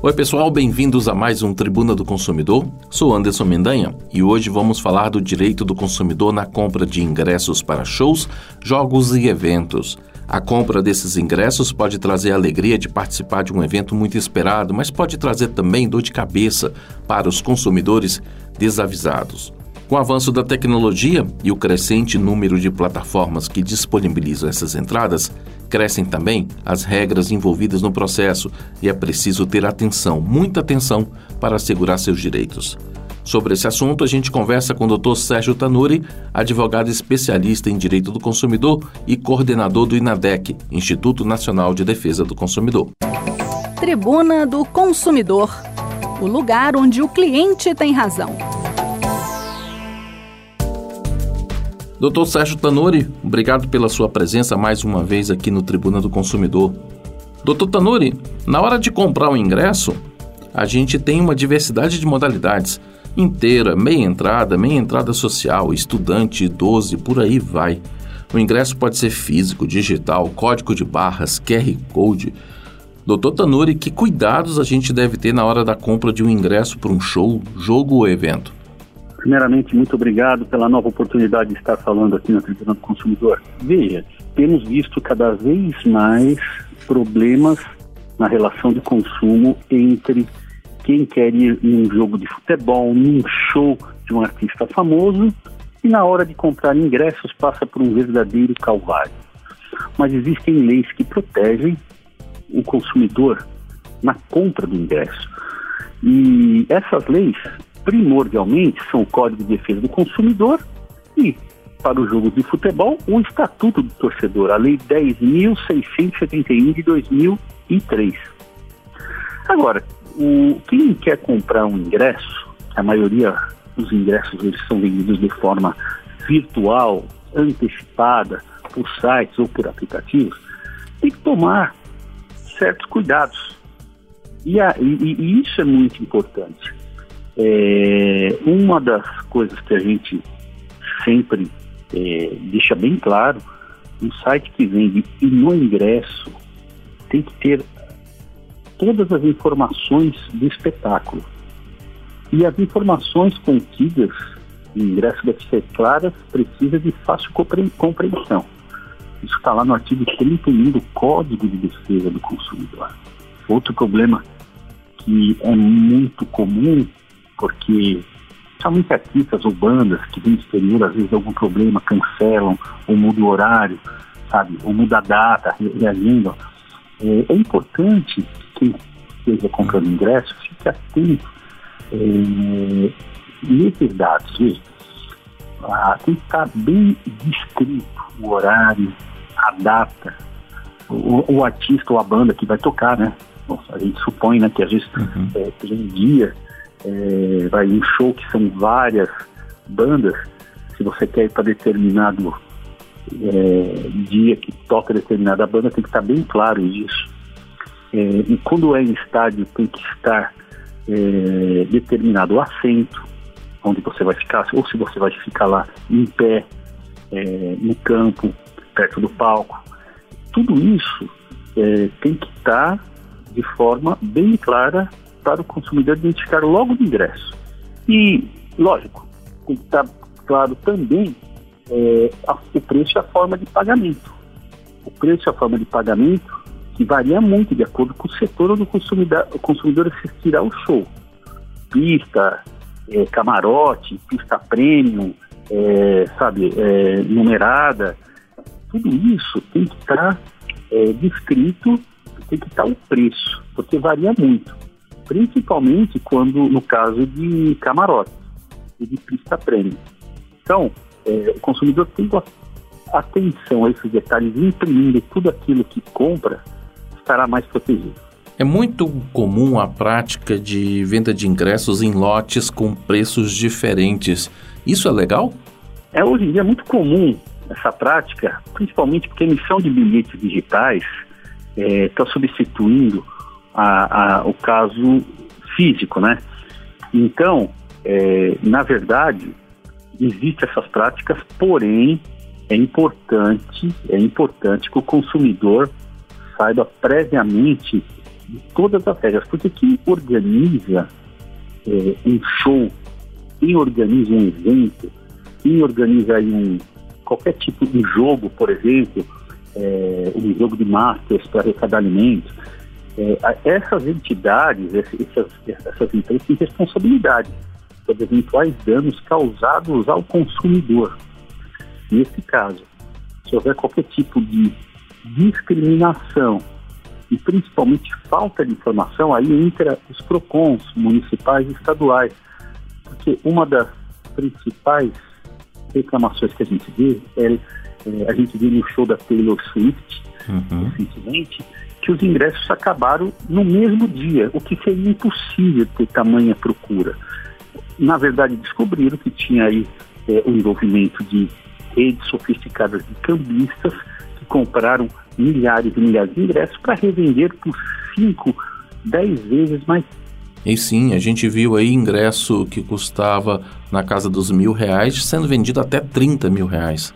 Oi, pessoal, bem-vindos a mais um Tribuna do Consumidor. Sou Anderson Mendanha e hoje vamos falar do direito do consumidor na compra de ingressos para shows, jogos e eventos. A compra desses ingressos pode trazer a alegria de participar de um evento muito esperado, mas pode trazer também dor de cabeça para os consumidores desavisados. Com o avanço da tecnologia e o crescente número de plataformas que disponibilizam essas entradas, crescem também as regras envolvidas no processo e é preciso ter atenção, muita atenção, para assegurar seus direitos. Sobre esse assunto, a gente conversa com o Dr. Sérgio Tanuri, advogado especialista em direito do consumidor e coordenador do INADEC, Instituto Nacional de Defesa do Consumidor. Tribuna do Consumidor o lugar onde o cliente tem razão. Doutor Sérgio Tanuri, obrigado pela sua presença mais uma vez aqui no Tribuna do Consumidor. Doutor Tanuri, na hora de comprar o um ingresso, a gente tem uma diversidade de modalidades. Inteira, meia entrada, meia entrada social, estudante, idoso e por aí vai. O ingresso pode ser físico, digital, código de barras, QR Code. Doutor Tanuri, que cuidados a gente deve ter na hora da compra de um ingresso para um show, jogo ou evento? Primeiramente, muito obrigado pela nova oportunidade de estar falando aqui na Tribuna do Consumidor. Veja, temos visto cada vez mais problemas na relação de consumo entre quem quer ir em um jogo de futebol, num show de um artista famoso e na hora de comprar ingressos passa por um verdadeiro calvário. Mas existem leis que protegem o consumidor na compra do ingresso. E essas leis primordialmente são o Código de Defesa do Consumidor e, para o jogo de futebol, o Estatuto do Torcedor, a Lei 10.671 de 2003. Agora, o, quem quer comprar um ingresso, a maioria dos ingressos eles são vendidos de forma virtual, antecipada, por sites ou por aplicativos, tem que tomar certos cuidados. E, a, e, e isso é muito importante. É, uma das coisas que a gente sempre é, deixa bem claro, um site que vende e no ingresso tem que ter todas as informações do espetáculo. E as informações contidas no ingresso devem ser claras, precisas e fácil compreensão. Isso está lá no artigo 31 do Código de Defesa do Consumidor. Outro problema que é muito comum porque somente artistas ou bandas que vêm do exterior, às vezes algum problema, cancelam, ou mudam o horário, sabe, ou muda a data, reagindo. É, é importante que quem esteja comprando ingresso fique atento é, nesses dados, veja. Ah, tem que estar bem descrito o horário, a data, o, o, artista ou a banda que vai tocar, né? Nossa, a gente supõe né, que às vezes uhum. é, tem um dia é, vai um show que são várias bandas, se você quer ir para determinado é, dia que toca determinada banda, tem que estar bem claro isso. É, e quando é em estádio, tem que estar é, determinado o assento, onde você vai ficar, ou se você vai ficar lá em pé, é, no campo, perto do palco. Tudo isso é, tem que estar de forma bem clara para o consumidor identificar logo no ingresso. E, lógico, tem que estar claro também é, a, o preço e a forma de pagamento. O preço e a forma de pagamento que varia muito de acordo com o setor onde o consumidor, o consumidor assistirá ao show. Pista, é, camarote, pista premium, é, sabe, é, numerada, tudo isso tem que estar descrito, tem que estar o preço, porque varia muito principalmente quando no caso de camarote e de pista prêmio. Então, é, o consumidor tem atenção a esses detalhes, imprimindo tudo aquilo que compra, estará mais protegido. É muito comum a prática de venda de ingressos em lotes com preços diferentes. Isso é legal? É, hoje em dia é muito comum essa prática, principalmente porque a emissão de bilhetes digitais está é, substituindo a, a, o caso físico, né? Então, é, na verdade, existem essas práticas, porém é importante, é importante que o consumidor saiba previamente de todas as regras, porque quem organiza é, um show, quem organiza um evento, quem organiza um, qualquer tipo de jogo, por exemplo, é, um jogo de masters para arrecadar alimentos, é, essas entidades, essas, essas empresas têm responsabilidade sobre eventuais danos causados ao consumidor. Nesse caso, se houver qualquer tipo de discriminação e principalmente falta de informação, aí entra os PROCONs municipais e estaduais, porque uma das principais reclamações que a gente vê é, a gente viu no show da Taylor Swift uhum. recentemente que os ingressos acabaram no mesmo dia, o que seria impossível ter tamanha procura. Na verdade, descobriram que tinha aí é, o envolvimento de redes sofisticadas de cambistas que compraram milhares e milhares de ingressos para revender por 5, 10 vezes mais. E sim, a gente viu aí ingresso que custava na casa dos mil reais sendo vendido até 30 mil reais.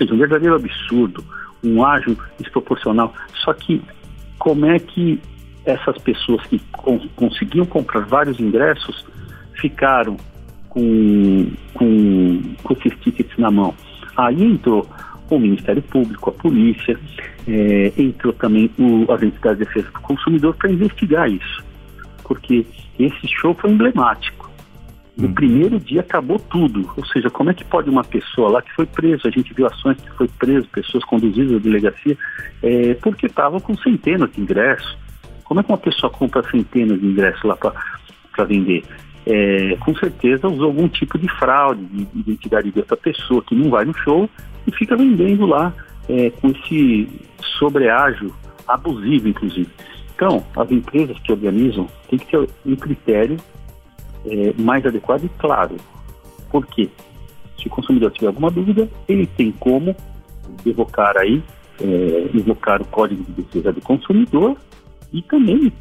Seja, um verdadeiro absurdo, um ágio desproporcional. Só que como é que essas pessoas que conseguiam comprar vários ingressos ficaram com, com, com esses tickets na mão? Aí entrou o Ministério Público, a polícia, é, entrou também o, as entidades de defesa do consumidor para investigar isso, porque esse show foi emblemático. No hum. primeiro dia acabou tudo, ou seja, como é que pode uma pessoa lá que foi presa, a gente viu ações que foi preso, pessoas conduzidas à delegacia, é, porque estavam com centenas de ingressos. Como é que uma pessoa compra centenas de ingressos lá para vender? É, com certeza usou algum tipo de fraude de identidade de outra pessoa que não vai no show e fica vendendo lá é, com esse sobreágio abusivo, inclusive. Então, as empresas que organizam têm que ter um critério é, mais adequado e claro. Por quê? Se o consumidor tiver alguma dúvida, ele tem como evocar aí, é, evocar o Código de Defesa do Consumidor e também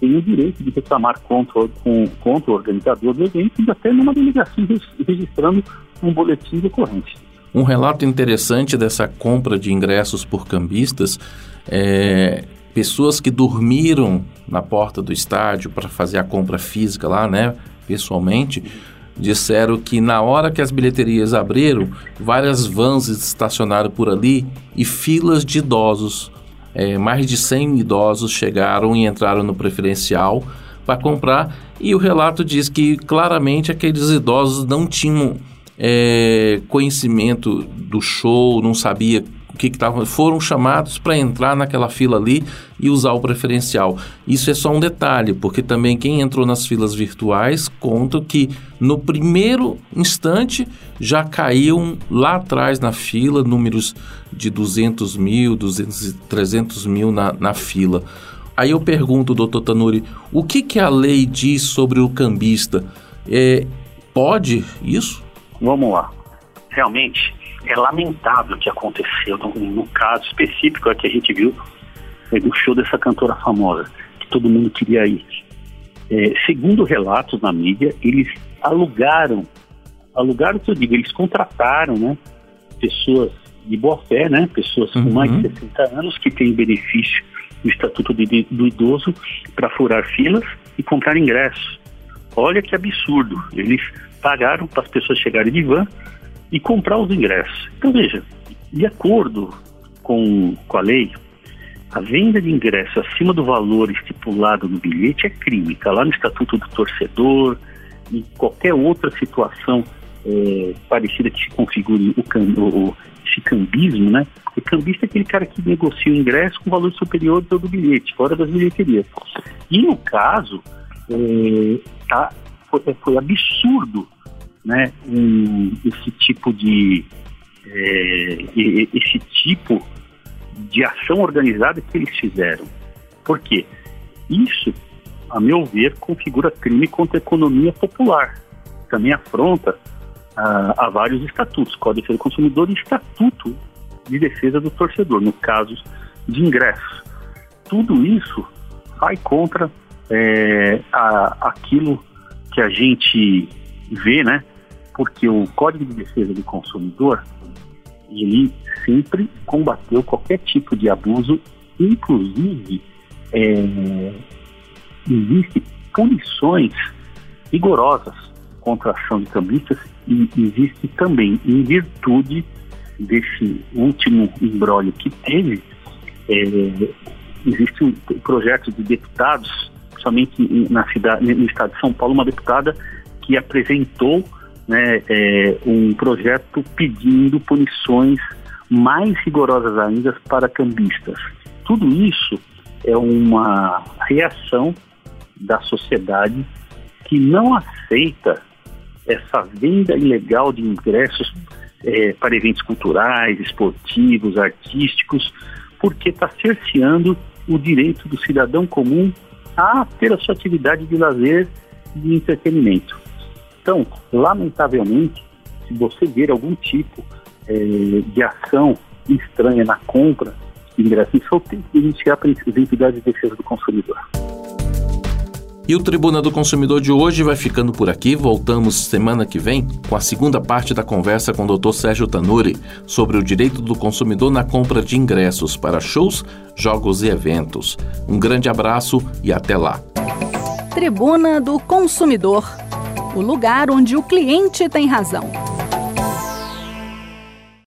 tem o direito de reclamar contra, com, contra o organizador do evento e até numa delegacia registrando um boletim de ocorrência. Um relato interessante dessa compra de ingressos por cambistas é pessoas que dormiram na porta do estádio para fazer a compra física lá, né, pessoalmente, disseram que na hora que as bilheterias abriram, várias vans estacionaram por ali e filas de idosos, é, mais de 100 idosos chegaram e entraram no preferencial para comprar e o relato diz que claramente aqueles idosos não tinham é, conhecimento do show, não sabia que estava. Foram chamados para entrar naquela fila ali e usar o preferencial. Isso é só um detalhe, porque também quem entrou nas filas virtuais conta que no primeiro instante já caíam lá atrás na fila números de 200 mil, 200, 300 mil na, na fila. Aí eu pergunto, doutor Tanuri, o que, que a lei diz sobre o cambista? É, pode isso? Vamos lá. Realmente, é lamentável o que aconteceu no, no caso específico que a gente viu do show dessa cantora famosa, que todo mundo queria ir. É, segundo relatos na mídia, eles alugaram, alugaram que eu digo, eles contrataram, né, pessoas de boa fé, né, pessoas com mais de 60 uhum. anos que têm benefício do Estatuto de, do Idoso para furar filas e comprar ingressos. Olha que absurdo, eles pagaram para as pessoas chegarem de van e comprar os ingressos. Então, veja, de acordo com, com a lei, a venda de ingressos acima do valor estipulado no bilhete é crime. Está lá no Estatuto do Torcedor, em qualquer outra situação é, parecida que se configure o, o, esse cambismo, né? O cambista é aquele cara que negocia o ingresso com valor superior ao do bilhete, fora das bilheterias. E no caso, é, tá, foi, foi absurdo né, um, esse tipo de é, esse tipo de ação organizada que eles fizeram. Por quê? Isso, a meu ver, configura crime contra a economia popular. Também afronta a, a vários estatutos, Código do Consumidor e Estatuto de Defesa do Torcedor, no caso de ingresso. Tudo isso vai contra é, a, aquilo que a gente vê, né, porque o Código de Defesa do Consumidor ele sempre combateu qualquer tipo de abuso, inclusive é, existem punições rigorosas contra a ação de cambistas e existe também, em virtude desse último embrólio que teve, é, existe um projeto de deputados, somente na cidade, no estado de São Paulo, uma deputada que apresentou né, é, um projeto pedindo punições mais rigorosas ainda para cambistas. Tudo isso é uma reação da sociedade que não aceita essa venda ilegal de ingressos é, para eventos culturais, esportivos, artísticos, porque está cerceando o direito do cidadão comum a ter a sua atividade de lazer e de entretenimento. Então, lamentavelmente, se você ver algum tipo é, de ação estranha na compra de ingressos, só tem que iniciar para as entidades de defesa do consumidor. E o Tribuna do Consumidor de hoje vai ficando por aqui. Voltamos semana que vem com a segunda parte da conversa com o Dr. Sérgio Tanuri sobre o direito do consumidor na compra de ingressos para shows, jogos e eventos. Um grande abraço e até lá. Tribuna do Consumidor o lugar onde o cliente tem razão.